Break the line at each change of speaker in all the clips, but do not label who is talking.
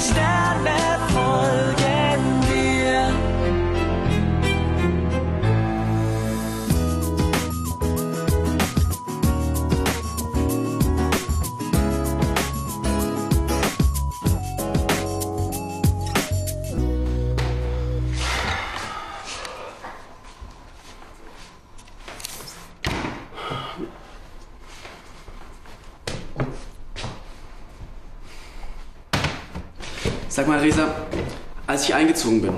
Stand standing. Sag mal, Resa, als ich eingezogen bin,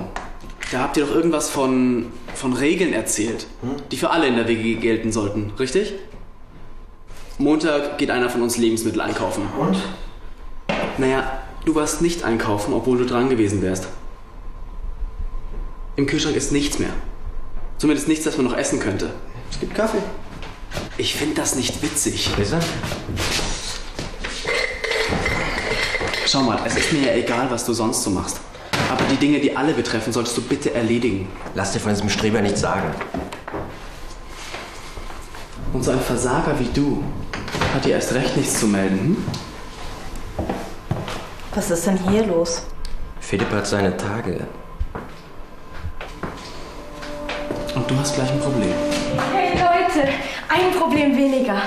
da habt ihr doch irgendwas von, von Regeln erzählt, die für alle in der WG gelten sollten, richtig? Montag geht einer von uns Lebensmittel einkaufen.
Und?
Naja, du warst nicht einkaufen, obwohl du dran gewesen wärst. Im Kühlschrank ist nichts mehr. Zumindest nichts, das man noch essen könnte.
Es gibt Kaffee.
Ich finde das nicht witzig.
Lisa?
Schau mal, es ist mir ja egal, was du sonst so machst. Aber die Dinge, die alle betreffen, solltest du bitte erledigen.
Lass dir von diesem Streber nichts sagen.
Und so ein Versager wie du hat dir erst recht nichts zu melden. Hm?
Was ist denn hier los?
Philipp hat seine Tage.
Und du hast gleich ein Problem.
Hey Leute, ein Problem weniger.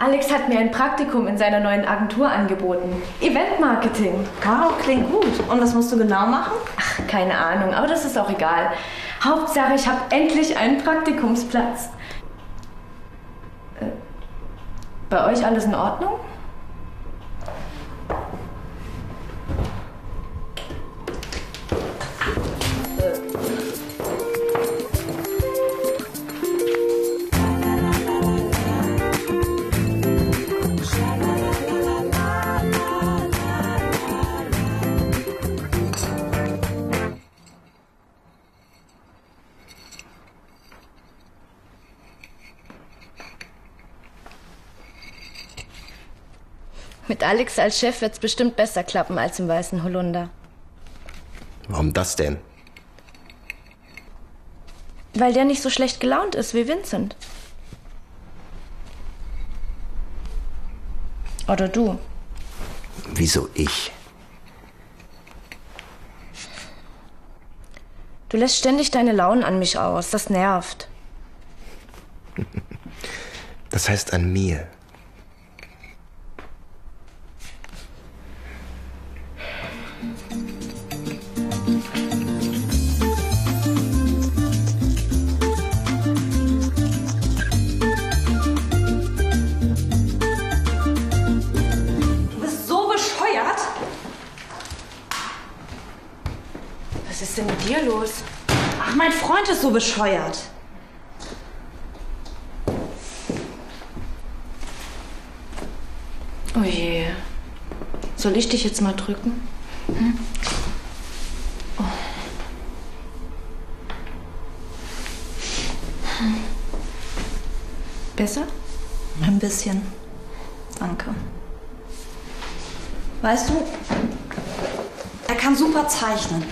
Alex hat mir ein Praktikum in seiner neuen Agentur angeboten. Eventmarketing.
Wow, klingt gut. Und was musst du genau machen?
Ach, keine Ahnung, aber das ist auch egal. Hauptsache, ich habe endlich einen Praktikumsplatz. Äh, bei euch alles in Ordnung? Mit Alex als Chef wird's bestimmt besser klappen als im Weißen Holunder.
Warum das denn?
Weil der nicht so schlecht gelaunt ist wie Vincent. Oder du.
Wieso ich?
Du lässt ständig deine Launen an mich aus. Das nervt.
Das heißt an mir.
Dir los?
Ach, mein Freund ist so bescheuert.
Oh je. Soll ich dich jetzt mal drücken? Hm? Oh. Hm. Besser?
Ein bisschen. Danke. Weißt du, er kann super zeichnen.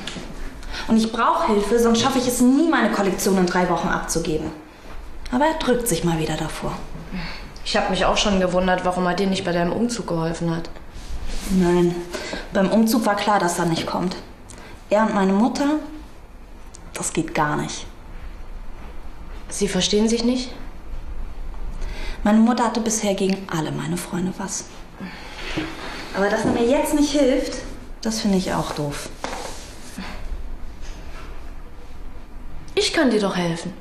Und ich brauche Hilfe, sonst schaffe ich es nie, meine Kollektion in drei Wochen abzugeben. Aber er drückt sich mal wieder davor.
Ich habe mich auch schon gewundert, warum er dir nicht bei deinem Umzug geholfen hat.
Nein, beim Umzug war klar, dass er nicht kommt. Er und meine Mutter, das geht gar nicht.
Sie verstehen sich nicht?
Meine Mutter hatte bisher gegen alle meine Freunde was. Aber dass er mir jetzt nicht hilft, das finde ich auch doof.
Ich kann dir doch helfen.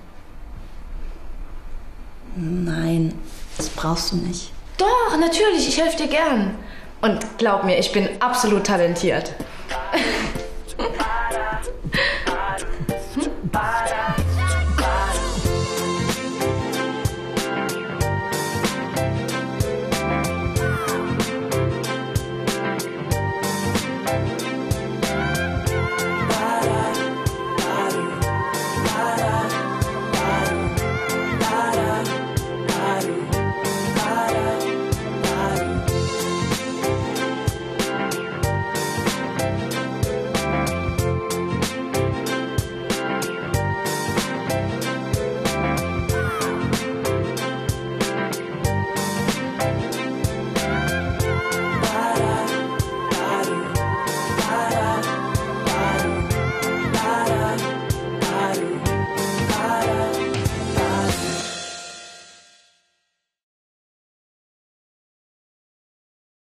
Nein, das brauchst du nicht.
Doch, natürlich, ich helfe dir gern. Und glaub mir, ich bin absolut talentiert.